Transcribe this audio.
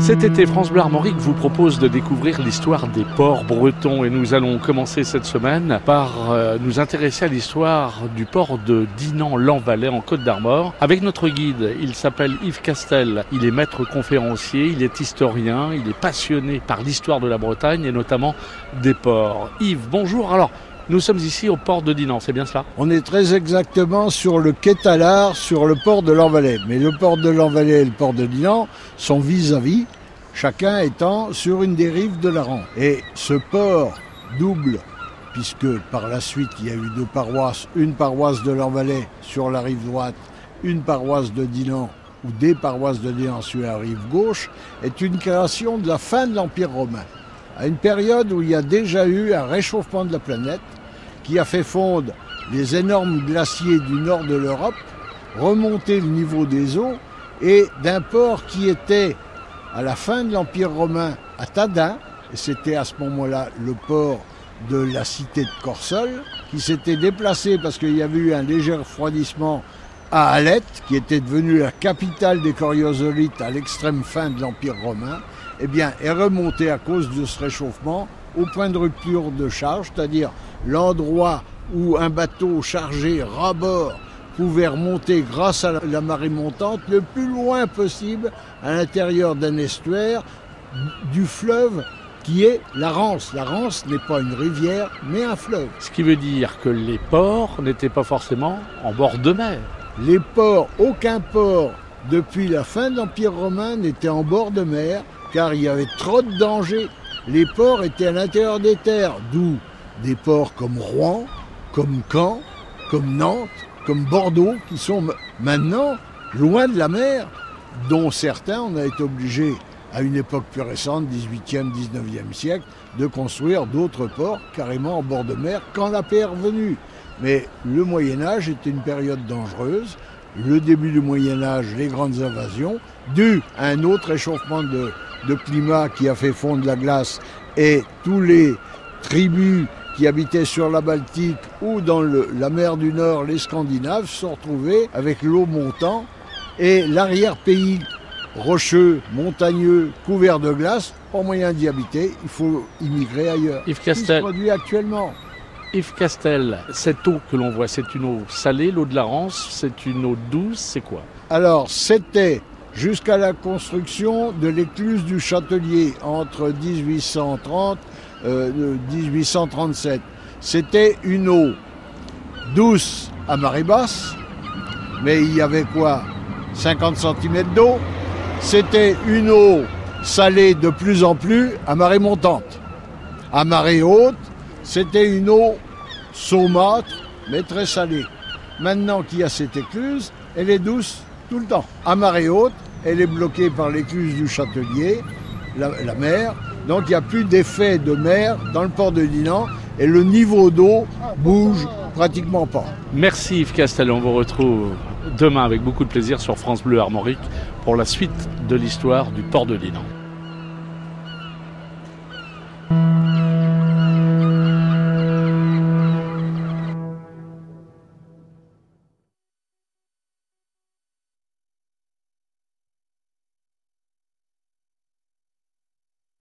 Cet été, France Bleu Armorique vous propose de découvrir l'histoire des ports bretons et nous allons commencer cette semaine par euh, nous intéresser à l'histoire du port de Dinan-Lanvalet en Côte d'Armor avec notre guide. Il s'appelle Yves Castel. Il est maître conférencier, il est historien, il est passionné par l'histoire de la Bretagne et notamment des ports. Yves, bonjour. Alors, nous sommes ici au port de Dinan, c'est bien cela On est très exactement sur le quai Talard, sur le port de l'Envalais. Mais le port de l'Envalais et le port de Dinan sont vis-à-vis, chacun étant sur une dérive de la Rance. Et ce port double, puisque par la suite il y a eu deux paroisses, une paroisse de l'Envalais sur la rive droite, une paroisse de Dinan ou des paroisses de Dinan sur la rive gauche, est une création de la fin de l'Empire romain à une période où il y a déjà eu un réchauffement de la planète qui a fait fondre les énormes glaciers du nord de l'Europe, remonter le niveau des eaux et d'un port qui était à la fin de l'Empire romain à Tadin, et c'était à ce moment-là le port de la cité de Corsol, qui s'était déplacé parce qu'il y avait eu un léger refroidissement à Alette, qui était devenue la capitale des coriosolites à l'extrême fin de l'Empire romain, eh bien, est remonté à cause de ce réchauffement au point de rupture de charge, c'est-à-dire l'endroit où un bateau chargé rabord pouvait remonter grâce à la marée montante le plus loin possible à l'intérieur d'un estuaire du fleuve qui est la Rance. La Rance n'est pas une rivière, mais un fleuve. Ce qui veut dire que les ports n'étaient pas forcément en bord de mer. Les ports, aucun port depuis la fin de l'Empire romain n'était en bord de mer car il y avait trop de dangers. Les ports étaient à l'intérieur des terres, d'où des ports comme Rouen, comme Caen, comme Nantes, comme Bordeaux, qui sont maintenant loin de la mer, dont certains, on a été obligé, à une époque plus récente, 18e, 19e siècle, de construire d'autres ports carrément en bord de mer quand la paix est revenue. Mais le Moyen Âge était une période dangereuse. Le début du Moyen Âge, les grandes invasions, dû à un autre échauffement de, de climat qui a fait fondre la glace et tous les tribus qui habitaient sur la Baltique ou dans la mer du Nord, les Scandinaves, sont retrouvés avec l'eau montant et l'arrière-pays rocheux, montagneux, couvert de glace, pas moyen d'y habiter, il faut immigrer ailleurs. Yves Castel. produit actuellement? Yves Castel, cette eau que l'on voit, c'est une eau salée, l'eau de la Rance, c'est une eau douce, c'est quoi? Alors, c'était jusqu'à la construction de l'écluse du Châtelier entre 1830 et 1837. C'était une eau douce à marée basse, mais il y avait quoi? 50 cm d'eau. C'était une eau salée de plus en plus à marée montante. À marée haute, c'était une eau saumâtre, mais très salée. Maintenant qu'il y a cette écluse, elle est douce tout le temps. À marée haute, elle est bloquée par l'écluse du Châtelier, la, mer. Donc il n'y a plus d'effet de mer dans le port de Dinan et le niveau d'eau bouge pratiquement pas. Merci Yves Castel, on vous retrouve demain avec beaucoup de plaisir sur France Bleu Armorique pour la suite de l'histoire du port de Dinan.